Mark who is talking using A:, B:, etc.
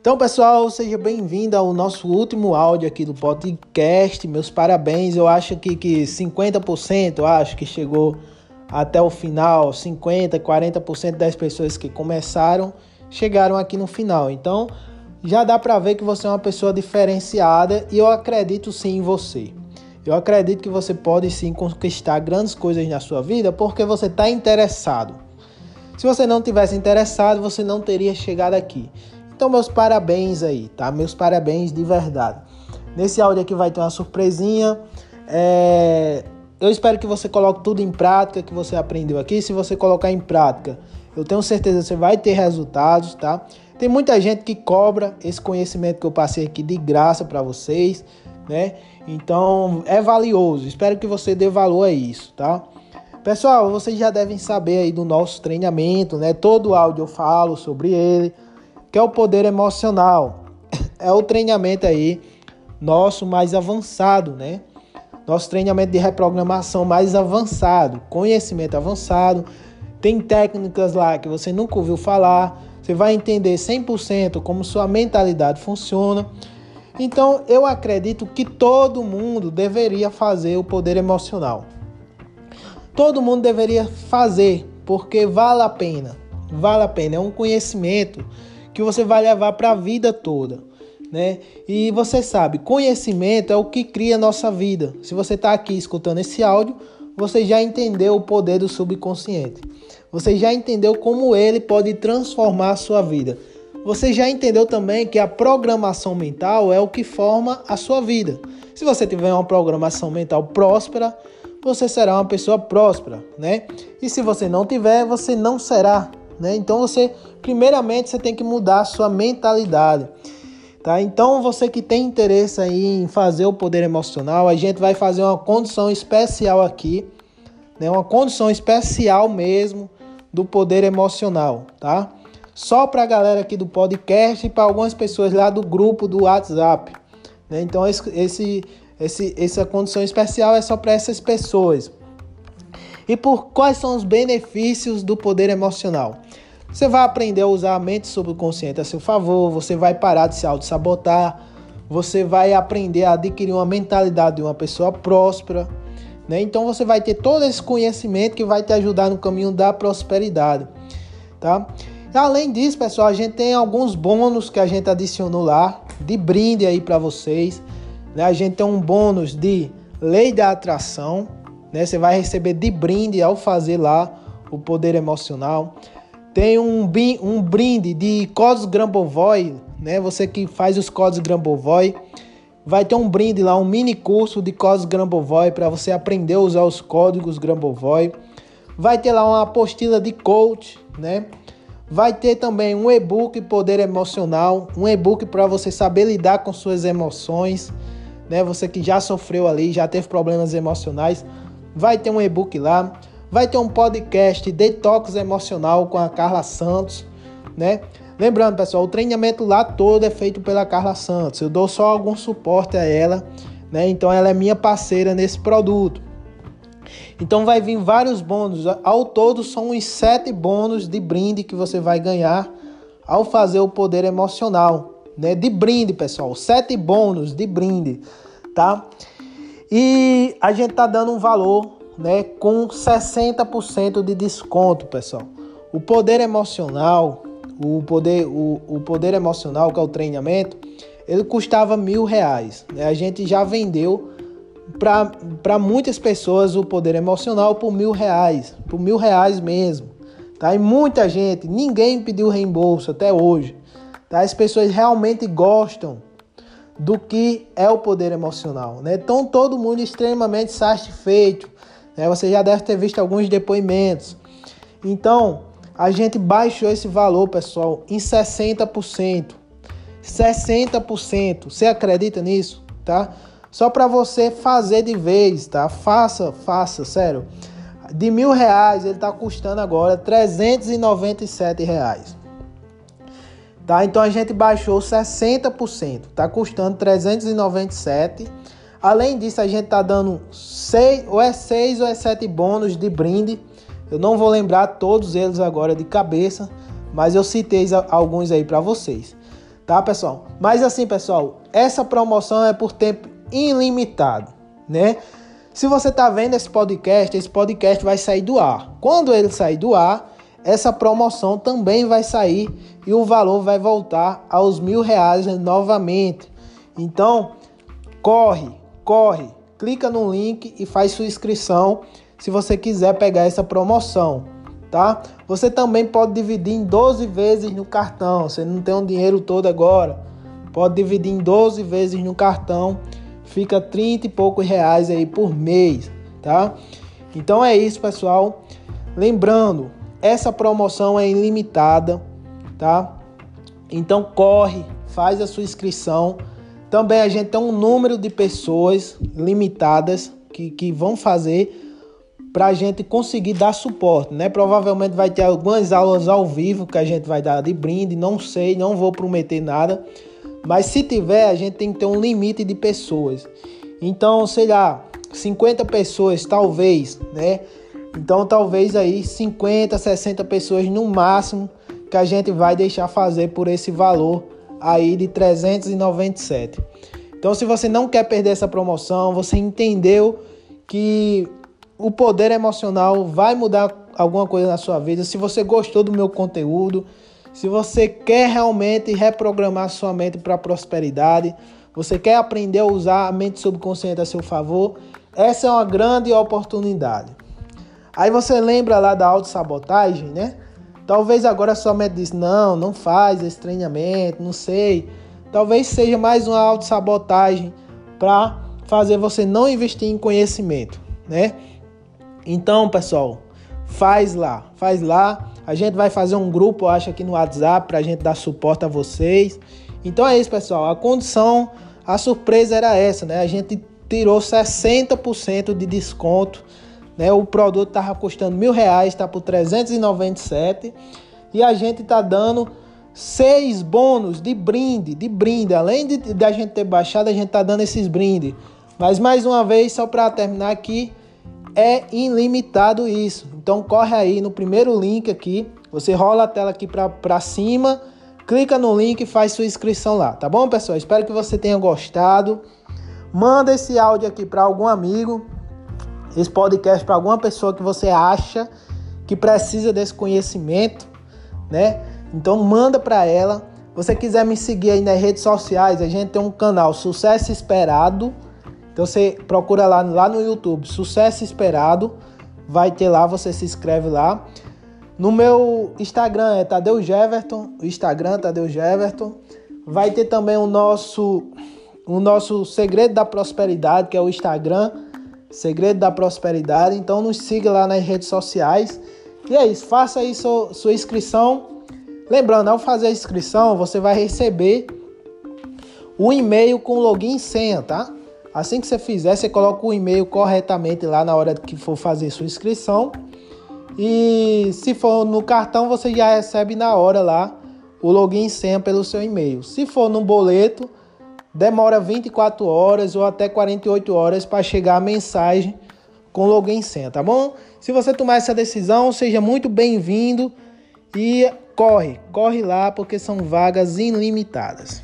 A: Então, pessoal, seja bem-vindo ao nosso último áudio aqui do podcast. Meus parabéns. Eu acho que, que 50%, eu acho que chegou até o final. 50%, 40% das pessoas que começaram chegaram aqui no final. Então, já dá para ver que você é uma pessoa diferenciada e eu acredito sim em você. Eu acredito que você pode sim conquistar grandes coisas na sua vida porque você está interessado. Se você não tivesse interessado, você não teria chegado aqui. Então, meus parabéns aí, tá? Meus parabéns de verdade. Nesse áudio aqui vai ter uma surpresinha. É... Eu espero que você coloque tudo em prática que você aprendeu aqui. Se você colocar em prática, eu tenho certeza que você vai ter resultados, tá? Tem muita gente que cobra esse conhecimento que eu passei aqui de graça para vocês, né? Então é valioso. Espero que você dê valor a isso, tá? Pessoal, vocês já devem saber aí do nosso treinamento, né? Todo áudio eu falo sobre ele, que é o poder emocional. É o treinamento aí nosso mais avançado, né? Nosso treinamento de reprogramação mais avançado, conhecimento avançado. Tem técnicas lá que você nunca ouviu falar. Você vai entender 100% como sua mentalidade funciona. Então, eu acredito que todo mundo deveria fazer o poder emocional. Todo mundo deveria fazer, porque vale a pena. Vale a pena, é um conhecimento que você vai levar para a vida toda, né? E você sabe, conhecimento é o que cria a nossa vida. Se você está aqui escutando esse áudio, você já entendeu o poder do subconsciente. Você já entendeu como ele pode transformar a sua vida. Você já entendeu também que a programação mental é o que forma a sua vida. Se você tiver uma programação mental próspera, você será uma pessoa próspera, né? E se você não tiver, você não será, né? Então você, primeiramente, você tem que mudar a sua mentalidade. Tá? Então, você que tem interesse aí em fazer o poder emocional, a gente vai fazer uma condição especial aqui, né? Uma condição especial mesmo do poder emocional, tá? só para a galera aqui do podcast e para algumas pessoas lá do grupo do WhatsApp. Né? Então, esse, esse, essa condição especial é só para essas pessoas. E por quais são os benefícios do poder emocional? Você vai aprender a usar a mente subconsciente a seu favor, você vai parar de se auto-sabotar, você vai aprender a adquirir uma mentalidade de uma pessoa próspera, né? Então você vai ter todo esse conhecimento que vai te ajudar no caminho da prosperidade, tá? Além disso, pessoal, a gente tem alguns bônus que a gente adicionou lá de brinde aí para vocês. Né? A gente tem um bônus de lei da atração, né? Você vai receber de brinde ao fazer lá o poder emocional. Tem um, um brinde de códigos Grambovoi, né? Você que faz os códigos Grambovoi, vai ter um brinde lá, um mini curso de códigos Grambovoi para você aprender a usar os códigos Grambovoi. Vai ter lá uma apostila de coach, né? Vai ter também um e-book Poder Emocional, um e-book para você saber lidar com suas emoções, né? Você que já sofreu ali, já teve problemas emocionais, vai ter um e-book lá. Vai ter um podcast Detox Emocional com a Carla Santos, né? Lembrando, pessoal, o treinamento lá todo é feito pela Carla Santos. Eu dou só algum suporte a ela, né? Então ela é minha parceira nesse produto. Então vai vir vários bônus. Ao todo são uns sete bônus de brinde que você vai ganhar ao fazer o poder emocional, né? De brinde, pessoal. Sete bônus de brinde, tá? E a gente tá dando um valor, né? Com 60% de desconto, pessoal. O poder emocional, o poder, o, o poder emocional que é o treinamento, ele custava mil reais. Né? A gente já vendeu para muitas pessoas o poder emocional por mil reais, por mil reais mesmo. Tá? E muita gente, ninguém pediu reembolso até hoje. Tá? As pessoas realmente gostam do que é o poder emocional. Né? Então todo mundo extremamente satisfeito. Né? Você já deve ter visto alguns depoimentos. Então, a gente baixou esse valor, pessoal, em 60%. 60%. Você acredita nisso? Tá? Só para você fazer de vez, tá? Faça, faça, sério. De mil reais ele está custando agora 397 reais. Tá? Então a gente baixou 60%, tá custando 397. Além disso, a gente tá dando seis, ou é 6 ou é 7 bônus de brinde. Eu não vou lembrar todos eles agora de cabeça, mas eu citei alguns aí para vocês. Tá, pessoal? Mas assim, pessoal, essa promoção é por tempo ilimitado, né? Se você tá vendo esse podcast, esse podcast vai sair do ar. Quando ele sair do ar, essa promoção também vai sair e o valor vai voltar aos mil reais novamente. Então, corre, corre, clica no link e faz sua inscrição se você quiser pegar essa promoção, tá? Você também pode dividir em 12 vezes no cartão. Você não tem o um dinheiro todo agora, pode dividir em 12 vezes no cartão. Fica 30 e poucos reais aí por mês, tá? Então é isso, pessoal. Lembrando, essa promoção é ilimitada, tá? Então corre, faz a sua inscrição. Também a gente tem um número de pessoas limitadas que, que vão fazer para a gente conseguir dar suporte, né? Provavelmente vai ter algumas aulas ao vivo que a gente vai dar de brinde, não sei, não vou prometer nada, mas se tiver, a gente tem que ter um limite de pessoas. Então, sei lá, 50 pessoas talvez, né? Então talvez aí 50, 60 pessoas no máximo que a gente vai deixar fazer por esse valor aí de 397. Então se você não quer perder essa promoção, você entendeu que o poder emocional vai mudar alguma coisa na sua vida, se você gostou do meu conteúdo, se você quer realmente reprogramar sua mente para a prosperidade, você quer aprender a usar a mente subconsciente a seu favor, essa é uma grande oportunidade. Aí você lembra lá da autossabotagem, né? Talvez agora sua mente diz: não, não faz esse treinamento, não sei. Talvez seja mais uma autossabotagem para fazer você não investir em conhecimento, né? Então, pessoal, faz lá, faz lá. A gente vai fazer um grupo, eu acho, aqui no WhatsApp para a gente dar suporte a vocês. Então é isso, pessoal. A condição, a surpresa era essa, né? A gente tirou 60% de desconto né? O produto estava custando mil reais, está por 397 e a gente está dando seis bônus de brinde, de brinde. Além de, de a gente ter baixado, a gente está dando esses brindes. Mas mais uma vez, só para terminar aqui, é ilimitado isso. Então corre aí no primeiro link aqui, você rola a tela aqui para cima, clica no link e faz sua inscrição lá, tá bom, pessoal? Espero que você tenha gostado. Manda esse áudio aqui para algum amigo esse podcast para alguma pessoa que você acha que precisa desse conhecimento, né? Então manda para ela. você quiser me seguir aí nas redes sociais, a gente tem um canal Sucesso Esperado. Então você procura lá, lá no YouTube, Sucesso Esperado. Vai ter lá, você se inscreve lá. No meu Instagram é Tadeu Jeverton, o Instagram Tadeu Jeverton. Vai ter também o nosso o nosso segredo da prosperidade, que é o Instagram Segredo da Prosperidade. Então nos siga lá nas redes sociais. E é isso, faça aí sua, sua inscrição. Lembrando, ao fazer a inscrição, você vai receber o e-mail com login e senha, tá? Assim que você fizer, você coloca o e-mail corretamente lá na hora que for fazer sua inscrição. E se for no cartão, você já recebe na hora lá o login e senha pelo seu e-mail. Se for no boleto, demora 24 horas ou até 48 horas para chegar a mensagem com login senha, tá bom? Se você tomar essa decisão, seja muito bem-vindo e corre, corre lá porque são vagas ilimitadas.